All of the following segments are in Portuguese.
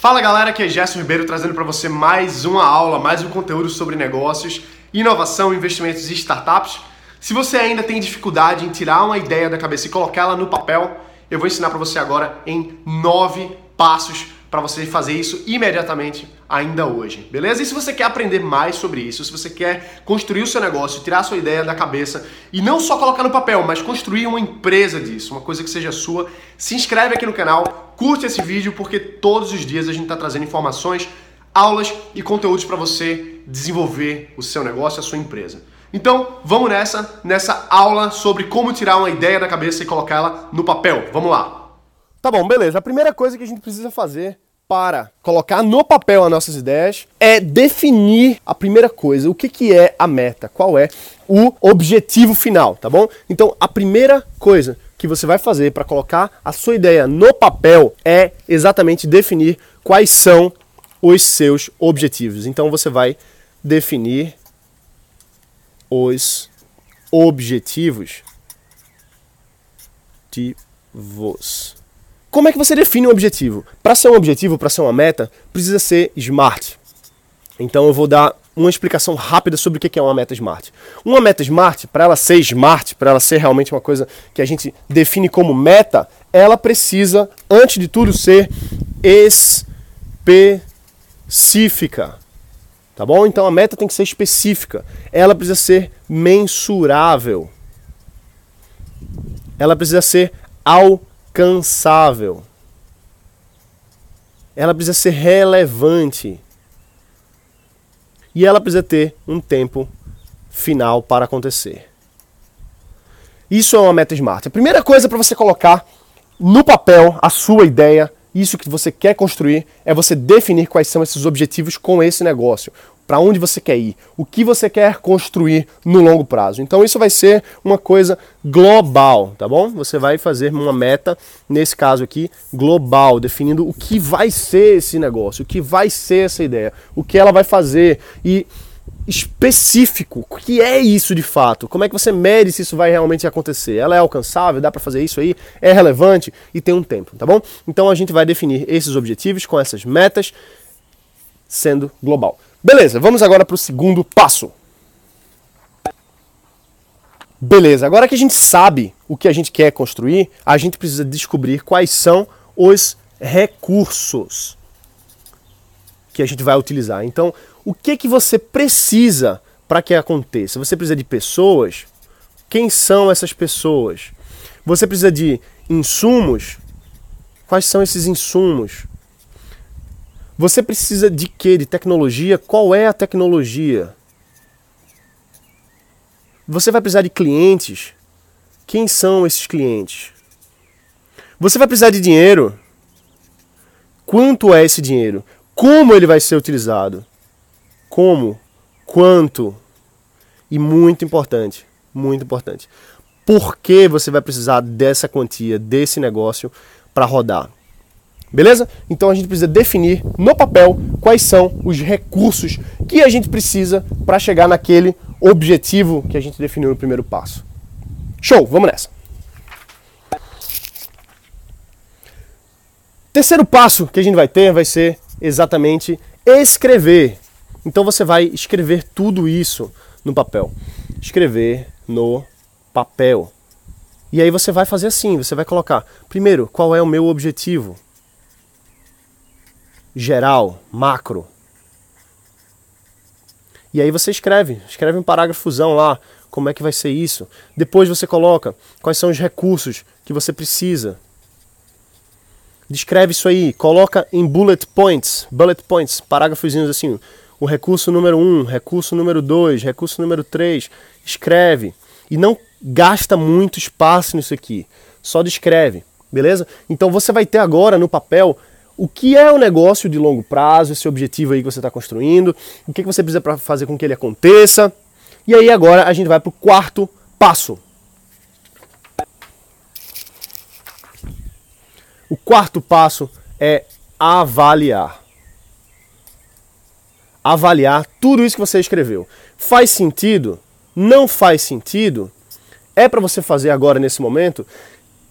Fala galera, aqui é Gerson Ribeiro trazendo para você mais uma aula, mais um conteúdo sobre negócios, inovação, investimentos e startups. Se você ainda tem dificuldade em tirar uma ideia da cabeça e colocá-la no papel, eu vou ensinar para você agora em nove passos para você fazer isso imediatamente ainda hoje, beleza? E se você quer aprender mais sobre isso, se você quer construir o seu negócio, tirar a sua ideia da cabeça e não só colocar no papel, mas construir uma empresa disso, uma coisa que seja sua, se inscreve aqui no canal, curte esse vídeo porque todos os dias a gente está trazendo informações, aulas e conteúdos para você desenvolver o seu negócio, a sua empresa. Então, vamos nessa, nessa aula sobre como tirar uma ideia da cabeça e colocá-la no papel. Vamos lá. Tá bom, beleza. A primeira coisa que a gente precisa fazer para colocar no papel as nossas ideias é definir a primeira coisa, o que, que é a meta, qual é o objetivo final, tá bom? Então, a primeira coisa que você vai fazer para colocar a sua ideia no papel é exatamente definir quais são os seus objetivos. Então, você vai definir os objetivos de vos. Como é que você define um objetivo? Para ser um objetivo, para ser uma meta, precisa ser smart. Então eu vou dar uma explicação rápida sobre o que é uma meta smart. Uma meta smart, para ela ser smart, para ela ser realmente uma coisa que a gente define como meta, ela precisa, antes de tudo, ser específica. Tá bom? Então a meta tem que ser específica. Ela precisa ser mensurável. Ela precisa ser alcançável. Ela precisa ser relevante. E ela precisa ter um tempo final para acontecer. Isso é uma meta smart. A primeira coisa para você colocar no papel a sua ideia, isso que você quer construir, é você definir quais são esses objetivos com esse negócio para onde você quer ir, o que você quer construir no longo prazo. Então isso vai ser uma coisa global, tá bom? Você vai fazer uma meta, nesse caso aqui, global, definindo o que vai ser esse negócio, o que vai ser essa ideia, o que ela vai fazer e específico, o que é isso de fato? Como é que você mede se isso vai realmente acontecer? Ela é alcançável, dá para fazer isso aí? É relevante e tem um tempo, tá bom? Então a gente vai definir esses objetivos com essas metas sendo global. Beleza, vamos agora para o segundo passo. Beleza, agora que a gente sabe o que a gente quer construir, a gente precisa descobrir quais são os recursos que a gente vai utilizar. Então, o que que você precisa para que aconteça? Você precisa de pessoas? Quem são essas pessoas? Você precisa de insumos? Quais são esses insumos? Você precisa de quê? De tecnologia? Qual é a tecnologia? Você vai precisar de clientes? Quem são esses clientes? Você vai precisar de dinheiro? Quanto é esse dinheiro? Como ele vai ser utilizado? Como? Quanto? E muito importante, muito importante. Por que você vai precisar dessa quantia, desse negócio para rodar? Beleza? Então a gente precisa definir no papel quais são os recursos que a gente precisa para chegar naquele objetivo que a gente definiu no primeiro passo. Show, vamos nessa. Terceiro passo que a gente vai ter vai ser exatamente escrever. Então você vai escrever tudo isso no papel. Escrever no papel. E aí você vai fazer assim, você vai colocar, primeiro, qual é o meu objetivo? Geral, macro. E aí você escreve, escreve um parágrafozão lá, como é que vai ser isso. Depois você coloca quais são os recursos que você precisa. Descreve isso aí, coloca em bullet points, bullet points, parágrafozinhos assim, o recurso número 1, um, recurso número 2, recurso número 3, escreve. E não gasta muito espaço nisso aqui, só descreve, beleza? Então você vai ter agora no papel o que é o negócio de longo prazo, esse objetivo aí que você está construindo, o que, que você precisa para fazer com que ele aconteça. E aí agora a gente vai para o quarto passo. O quarto passo é avaliar. Avaliar tudo isso que você escreveu. Faz sentido? Não faz sentido? É para você fazer agora nesse momento?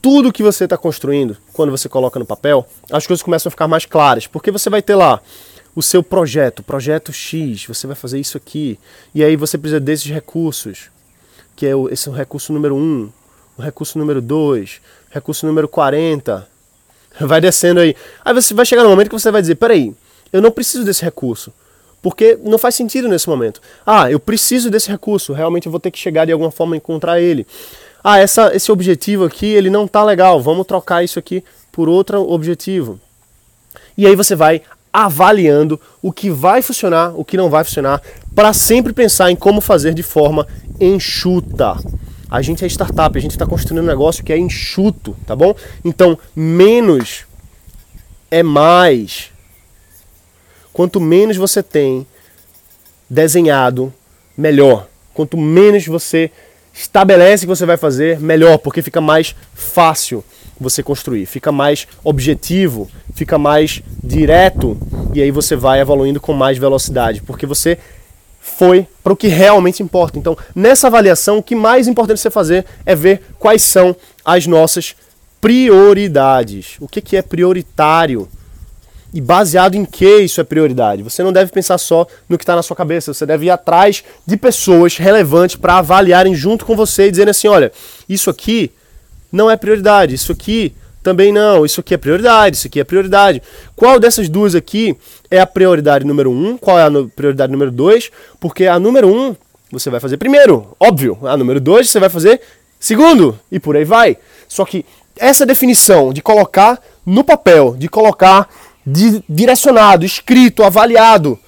Tudo que você está construindo, quando você coloca no papel, as coisas começam a ficar mais claras, porque você vai ter lá o seu projeto, projeto X, você vai fazer isso aqui, e aí você precisa desses recursos, que é o, esse é o recurso número 1, um, o recurso número 2, recurso número 40, vai descendo aí. Aí você vai chegar no momento que você vai dizer, peraí, eu não preciso desse recurso, porque não faz sentido nesse momento. Ah, eu preciso desse recurso, realmente eu vou ter que chegar de alguma forma a encontrar ele. Ah, essa, esse objetivo aqui, ele não tá legal, vamos trocar isso aqui por outro objetivo. E aí você vai avaliando o que vai funcionar, o que não vai funcionar, para sempre pensar em como fazer de forma enxuta. A gente é startup, a gente está construindo um negócio que é enxuto, tá bom? Então, menos é mais. Quanto menos você tem desenhado, melhor. Quanto menos você estabelece que você vai fazer, melhor, porque fica mais fácil você construir, fica mais objetivo, fica mais direto e aí você vai evoluindo com mais velocidade, porque você foi para o que realmente importa. Então, nessa avaliação, o que mais importante você fazer é ver quais são as nossas prioridades. O que, que é prioritário e baseado em que isso é prioridade. Você não deve pensar só no que está na sua cabeça, você deve ir atrás de pessoas relevantes para avaliarem junto com você e dizerem assim: olha, isso aqui não é prioridade, isso aqui também não, isso aqui é prioridade, isso aqui é prioridade. Qual dessas duas aqui é a prioridade número um? Qual é a prioridade número dois? Porque a número um você vai fazer primeiro, óbvio. A número dois você vai fazer segundo e por aí vai. Só que essa definição de colocar no papel, de colocar direcionado, escrito, avaliado,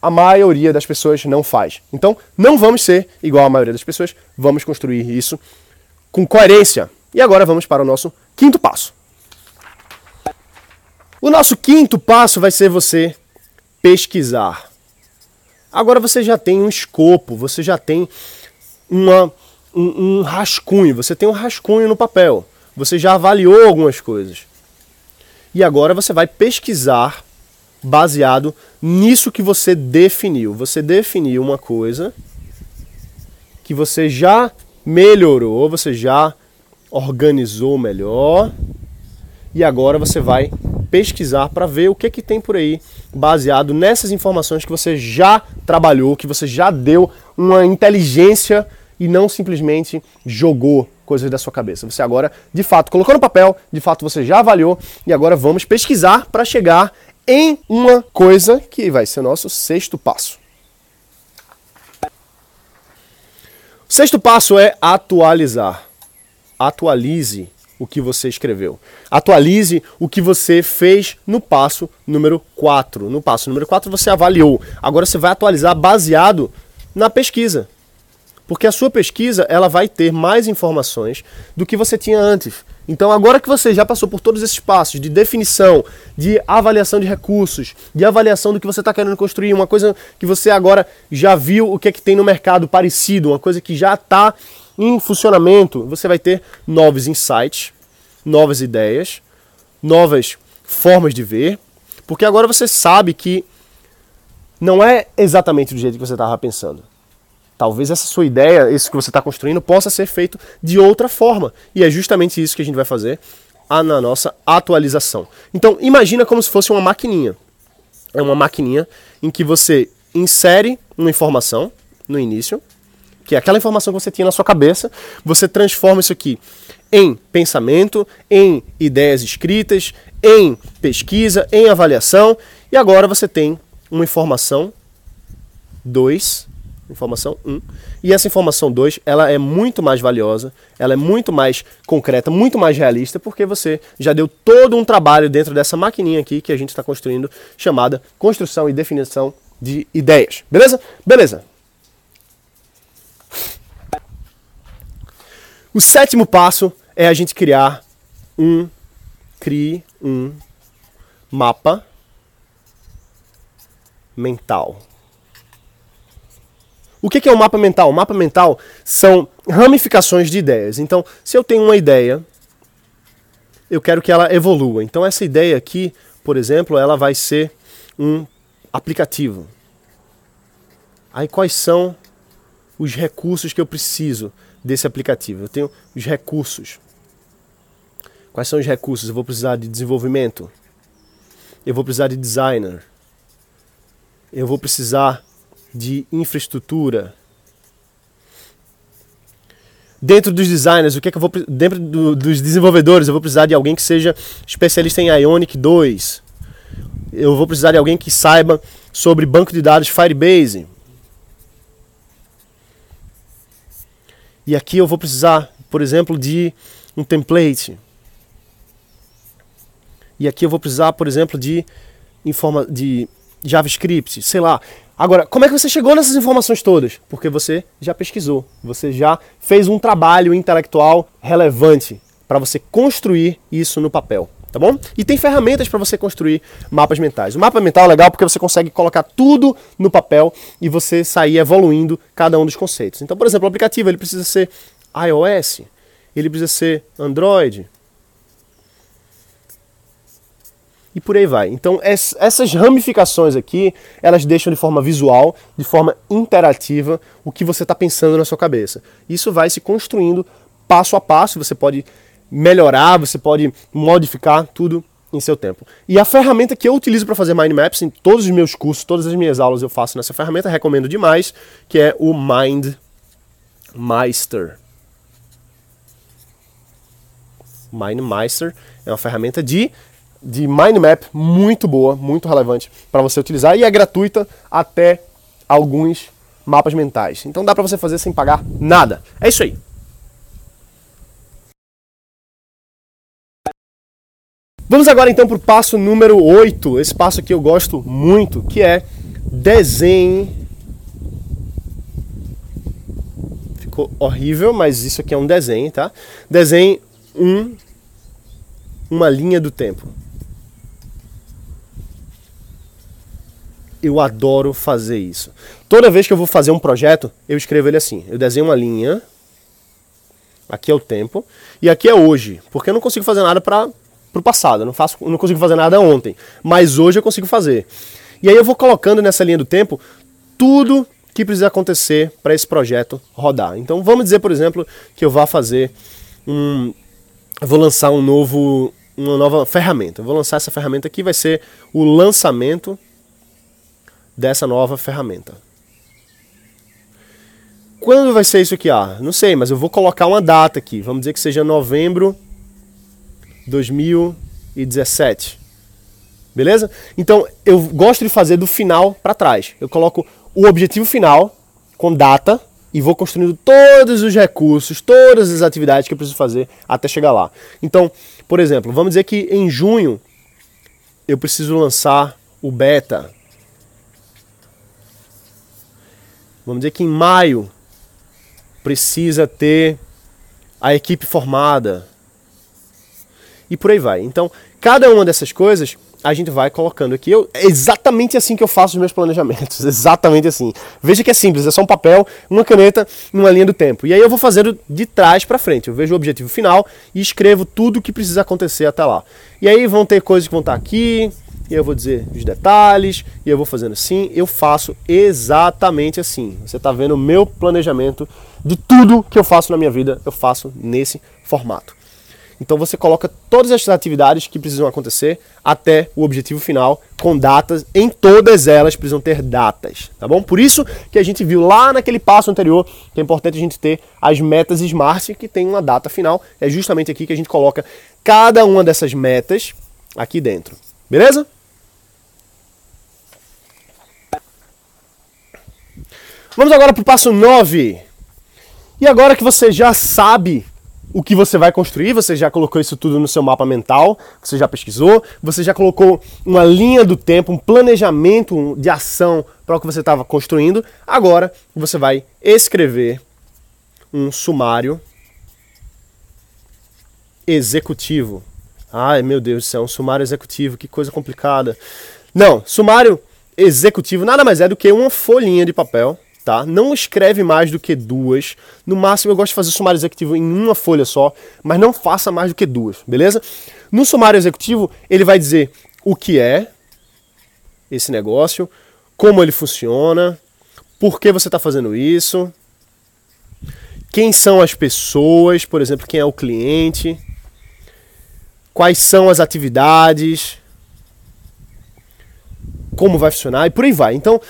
a maioria das pessoas não faz. Então, não vamos ser igual a maioria das pessoas, vamos construir isso com coerência. E agora vamos para o nosso quinto passo. O nosso quinto passo vai ser você pesquisar. Agora você já tem um escopo, você já tem uma, um, um rascunho, você tem um rascunho no papel, você já avaliou algumas coisas. E agora você vai pesquisar baseado nisso que você definiu. Você definiu uma coisa que você já melhorou, você já organizou melhor. E agora você vai pesquisar para ver o que, que tem por aí baseado nessas informações que você já trabalhou, que você já deu uma inteligência e não simplesmente jogou coisas da sua cabeça. Você agora, de fato, colocou no papel, de fato você já avaliou e agora vamos pesquisar para chegar em uma coisa que vai ser o nosso sexto passo. O sexto passo é atualizar. Atualize o que você escreveu. Atualize o que você fez no passo número 4. No passo número 4 você avaliou. Agora você vai atualizar baseado na pesquisa. Porque a sua pesquisa ela vai ter mais informações do que você tinha antes. Então, agora que você já passou por todos esses passos de definição, de avaliação de recursos, de avaliação do que você está querendo construir, uma coisa que você agora já viu o que é que tem no mercado parecido, uma coisa que já está em funcionamento, você vai ter novos insights, novas ideias, novas formas de ver, porque agora você sabe que não é exatamente do jeito que você estava pensando. Talvez essa sua ideia, isso que você está construindo, possa ser feito de outra forma. E é justamente isso que a gente vai fazer na nossa atualização. Então, imagina como se fosse uma maquininha. É uma maquininha em que você insere uma informação no início, que é aquela informação que você tinha na sua cabeça, você transforma isso aqui em pensamento, em ideias escritas, em pesquisa, em avaliação, e agora você tem uma informação 2 informação 1. E essa informação 2, ela é muito mais valiosa, ela é muito mais concreta, muito mais realista, porque você já deu todo um trabalho dentro dessa maquininha aqui que a gente está construindo, chamada construção e definição de ideias. Beleza? Beleza. O sétimo passo é a gente criar um crie um mapa mental. O que é o um mapa mental? O mapa mental são ramificações de ideias. Então, se eu tenho uma ideia, eu quero que ela evolua. Então, essa ideia aqui, por exemplo, ela vai ser um aplicativo. Aí, quais são os recursos que eu preciso desse aplicativo? Eu tenho os recursos. Quais são os recursos? Eu vou precisar de desenvolvimento. Eu vou precisar de designer. Eu vou precisar de infraestrutura. Dentro dos designers, o que é que eu vou dentro do, dos desenvolvedores, eu vou precisar de alguém que seja especialista em Ionic 2. Eu vou precisar de alguém que saiba sobre banco de dados Firebase. E aqui eu vou precisar, por exemplo, de um template. E aqui eu vou precisar, por exemplo, de, informa de JavaScript, sei lá. Agora, como é que você chegou nessas informações todas? Porque você já pesquisou, você já fez um trabalho intelectual relevante para você construir isso no papel, tá bom? E tem ferramentas para você construir mapas mentais. O mapa mental é legal porque você consegue colocar tudo no papel e você sair evoluindo cada um dos conceitos. Então, por exemplo, o aplicativo ele precisa ser iOS, ele precisa ser Android, e por aí vai. Então essas ramificações aqui, elas deixam de forma visual, de forma interativa, o que você está pensando na sua cabeça. Isso vai se construindo passo a passo, você pode melhorar, você pode modificar tudo em seu tempo. E a ferramenta que eu utilizo para fazer mind maps em todos os meus cursos, todas as minhas aulas eu faço nessa ferramenta, recomendo demais, que é o Mind Meister. MindMeister é uma ferramenta de de mind map muito boa, muito relevante para você utilizar e é gratuita até alguns mapas mentais. Então dá para você fazer sem pagar nada. É isso aí. Vamos agora então para o passo número 8. Esse passo aqui eu gosto muito, que é desenhe. Ficou horrível, mas isso aqui é um desenho, tá? Desenhe um, uma linha do tempo. Eu adoro fazer isso. Toda vez que eu vou fazer um projeto, eu escrevo ele assim. Eu desenho uma linha. Aqui é o tempo. E aqui é hoje. Porque eu não consigo fazer nada para o passado. Eu não, faço, eu não consigo fazer nada ontem. Mas hoje eu consigo fazer. E aí eu vou colocando nessa linha do tempo tudo que precisa acontecer para esse projeto rodar. Então vamos dizer, por exemplo, que eu vá fazer um. Eu vou lançar um novo. Uma nova ferramenta. Eu vou lançar essa ferramenta aqui, vai ser o lançamento dessa nova ferramenta. Quando vai ser isso aqui? Ah, não sei, mas eu vou colocar uma data aqui. Vamos dizer que seja novembro 2017. Beleza? Então, eu gosto de fazer do final para trás. Eu coloco o objetivo final com data e vou construindo todos os recursos, todas as atividades que eu preciso fazer até chegar lá. Então, por exemplo, vamos dizer que em junho eu preciso lançar o beta Vamos dizer que em maio precisa ter a equipe formada. E por aí vai. Então, cada uma dessas coisas a gente vai colocando aqui. Eu, é exatamente assim que eu faço os meus planejamentos. Exatamente assim. Veja que é simples, é só um papel, uma caneta, uma linha do tempo. E aí eu vou fazendo de trás para frente. Eu vejo o objetivo final e escrevo tudo o que precisa acontecer até lá. E aí vão ter coisas que vão estar aqui, e eu vou dizer os detalhes, e eu vou fazendo assim, eu faço exatamente assim. Você está vendo o meu planejamento de tudo que eu faço na minha vida, eu faço nesse formato. Então você coloca todas as atividades que precisam acontecer até o objetivo final, com datas, em todas elas precisam ter datas, tá bom? Por isso que a gente viu lá naquele passo anterior que é importante a gente ter as metas SMART que tem uma data final. É justamente aqui que a gente coloca cada uma dessas metas aqui dentro. Beleza? Vamos agora para o passo 9. E agora que você já sabe o que você vai construir, você já colocou isso tudo no seu mapa mental, você já pesquisou, você já colocou uma linha do tempo, um planejamento de ação para o que você estava construindo. Agora você vai escrever um sumário executivo. Ai meu Deus do céu, um sumário executivo, que coisa complicada. Não, sumário executivo nada mais é do que uma folhinha de papel tá? Não escreve mais do que duas. No máximo, eu gosto de fazer sumário executivo em uma folha só, mas não faça mais do que duas, beleza? No sumário executivo, ele vai dizer o que é esse negócio, como ele funciona, por que você está fazendo isso, quem são as pessoas, por exemplo, quem é o cliente, quais são as atividades, como vai funcionar e por aí vai. Então,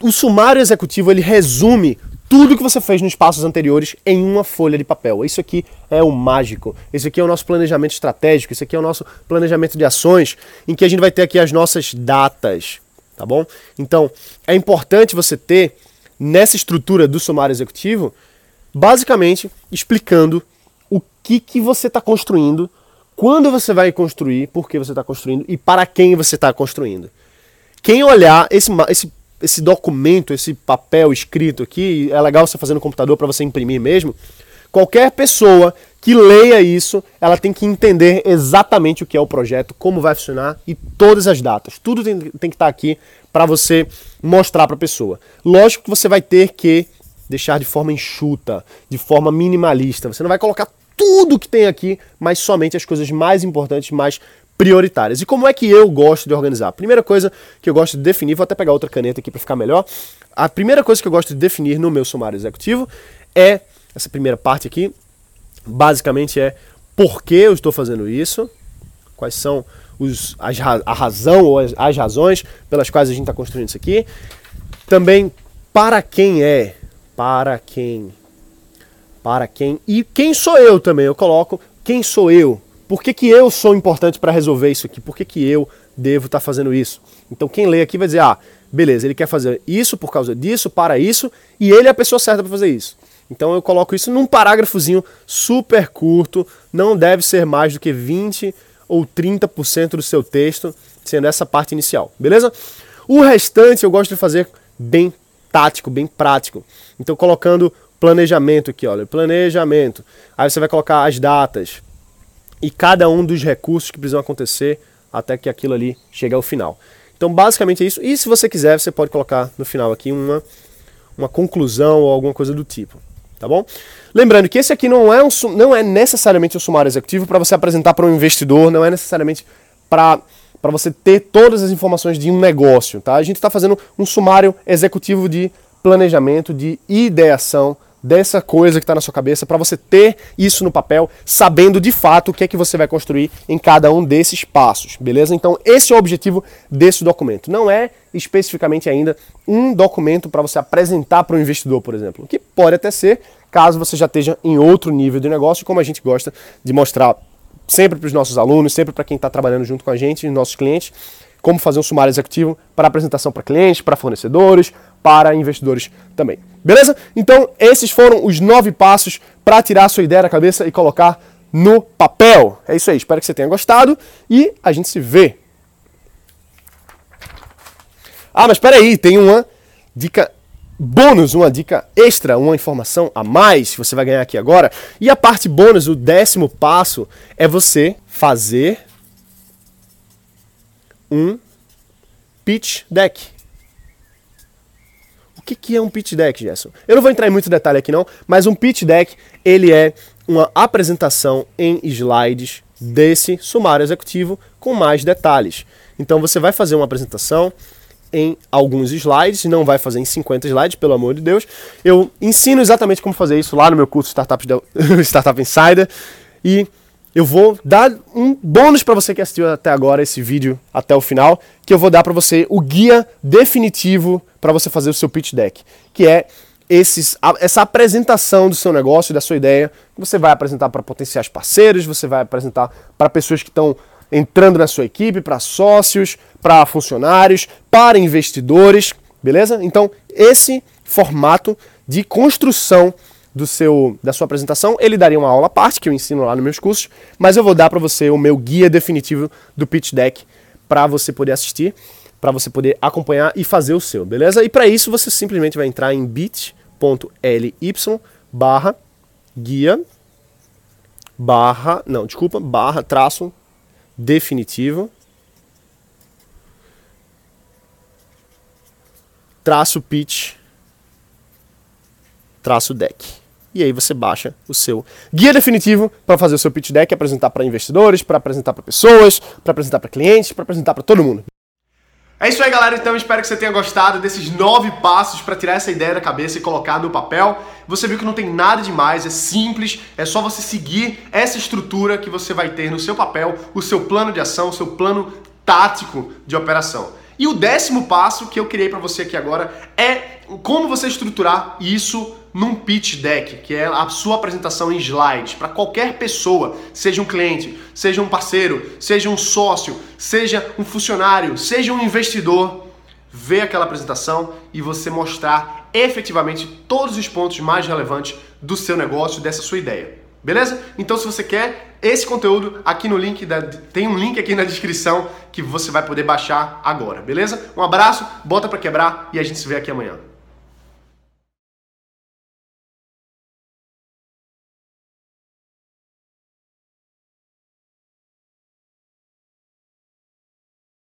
o sumário executivo ele resume tudo que você fez nos passos anteriores em uma folha de papel. Isso aqui é o mágico. Esse aqui é o nosso planejamento estratégico, esse aqui é o nosso planejamento de ações, em que a gente vai ter aqui as nossas datas, tá bom? Então, é importante você ter nessa estrutura do sumário executivo, basicamente explicando o que que você está construindo, quando você vai construir, por que você está construindo e para quem você está construindo. Quem olhar esse, esse esse documento, esse papel escrito aqui, é legal você fazer no computador para você imprimir mesmo. Qualquer pessoa que leia isso, ela tem que entender exatamente o que é o projeto, como vai funcionar e todas as datas. Tudo tem, tem que estar tá aqui para você mostrar para a pessoa. Lógico que você vai ter que deixar de forma enxuta, de forma minimalista. Você não vai colocar tudo que tem aqui, mas somente as coisas mais importantes, mais prioritárias. E como é que eu gosto de organizar? A primeira coisa que eu gosto de definir, vou até pegar outra caneta aqui para ficar melhor. A primeira coisa que eu gosto de definir no meu sumário executivo é essa primeira parte aqui. Basicamente é por que eu estou fazendo isso, quais são os, as, a razão ou as, as razões pelas quais a gente está construindo isso aqui. Também para quem é, para quem, para quem e quem sou eu também. Eu coloco quem sou eu por que, que eu sou importante para resolver isso aqui? Por que, que eu devo estar tá fazendo isso? Então quem lê aqui vai dizer, ah, beleza, ele quer fazer isso por causa disso, para isso, e ele é a pessoa certa para fazer isso. Então eu coloco isso num parágrafozinho super curto, não deve ser mais do que 20 ou 30% do seu texto, sendo essa parte inicial, beleza? O restante eu gosto de fazer bem tático, bem prático. Então colocando planejamento aqui, olha, planejamento. Aí você vai colocar as datas, e cada um dos recursos que precisam acontecer até que aquilo ali chegue ao final. Então, basicamente é isso. E se você quiser, você pode colocar no final aqui uma, uma conclusão ou alguma coisa do tipo. Tá bom? Lembrando que esse aqui não é, um, não é necessariamente um sumário executivo para você apresentar para um investidor, não é necessariamente para para você ter todas as informações de um negócio, tá? A gente está fazendo um sumário executivo de planejamento, de ideação, dessa coisa que está na sua cabeça, para você ter isso no papel, sabendo de fato o que é que você vai construir em cada um desses passos, beleza? Então, esse é o objetivo desse documento. Não é especificamente ainda um documento para você apresentar para o investidor, por exemplo, que pode até ser, caso você já esteja em outro nível de negócio, como a gente gosta de mostrar sempre para os nossos alunos, sempre para quem está trabalhando junto com a gente, nossos clientes, como fazer um sumário executivo para apresentação para clientes, para fornecedores, para investidores também. Beleza? Então, esses foram os nove passos para tirar a sua ideia da cabeça e colocar no papel. É isso aí, espero que você tenha gostado e a gente se vê. Ah, mas espera aí, tem uma dica bônus, uma dica extra, uma informação a mais que você vai ganhar aqui agora. E a parte bônus, o décimo passo, é você fazer um pitch deck. O que, que é um pitch deck, Gerson? Eu não vou entrar em muito detalhe aqui não, mas um pitch deck ele é uma apresentação em slides desse sumário executivo com mais detalhes. Então você vai fazer uma apresentação em alguns slides, não vai fazer em 50 slides, pelo amor de Deus. Eu ensino exatamente como fazer isso lá no meu curso Startup, Startup Insider e eu vou dar um bônus para você que assistiu até agora esse vídeo até o final, que eu vou dar para você o guia definitivo para você fazer o seu pitch deck, que é esses, essa apresentação do seu negócio, da sua ideia, você vai apresentar para potenciais parceiros, você vai apresentar para pessoas que estão entrando na sua equipe, para sócios, para funcionários, para investidores, beleza? Então, esse formato de construção do seu da sua apresentação, ele daria uma aula à parte que eu ensino lá nos meus cursos, mas eu vou dar para você o meu guia definitivo do pitch deck para você poder assistir, para você poder acompanhar e fazer o seu, beleza? E para isso você simplesmente vai entrar em bit.ly barra guia barra, não, desculpa, barra traço definitivo traço pitch traço deck e aí você baixa o seu guia definitivo para fazer o seu pitch deck, apresentar para investidores, para apresentar para pessoas, para apresentar para clientes, para apresentar para todo mundo. É isso aí, galera. Então espero que você tenha gostado desses nove passos para tirar essa ideia da cabeça e colocar no papel. Você viu que não tem nada demais, é simples, é só você seguir essa estrutura que você vai ter no seu papel, o seu plano de ação, o seu plano tático de operação. E o décimo passo que eu criei para você aqui agora é como você estruturar isso num pitch deck, que é a sua apresentação em slides, para qualquer pessoa, seja um cliente, seja um parceiro, seja um sócio, seja um funcionário, seja um investidor, ver aquela apresentação e você mostrar efetivamente todos os pontos mais relevantes do seu negócio, dessa sua ideia. Beleza? Então se você quer esse conteúdo aqui no link da, tem um link aqui na descrição que você vai poder baixar agora, beleza? Um abraço, bota para quebrar e a gente se vê aqui amanhã.